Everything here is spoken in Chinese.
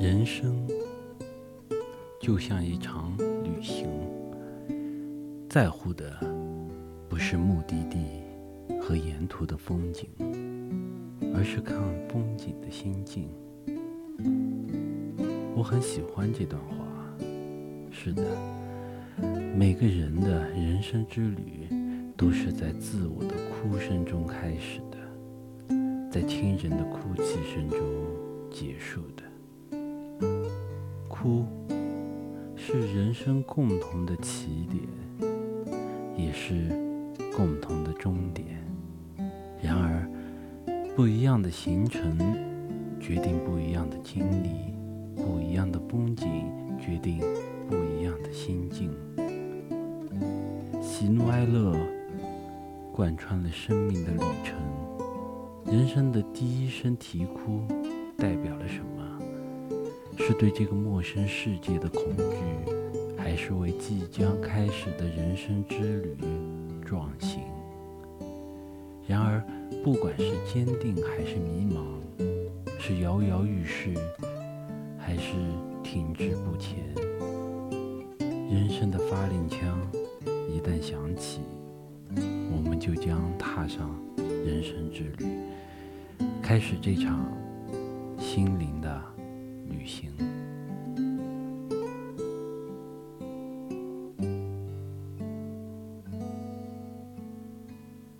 人生就像一场旅行，在乎的不是目的地和沿途的风景，而是看风景的心境。我很喜欢这段话。是的，每个人的人生之旅都是在自我的哭声中开始的，在亲人的哭泣声中结束的。哭是人生共同的起点，也是共同的终点。然而，不一样的行程决定不一样的经历，不一样的风景决定不一样的心境。喜怒哀乐贯穿了生命的旅程。人生的第一声啼哭代表了什么？是对这个陌生世界的恐惧，还是为即将开始的人生之旅壮行？然而，不管是坚定还是迷茫，是摇摇欲试还是停滞不前，人生的发令枪一旦响起，我们就将踏上人生之旅，开始这场心灵的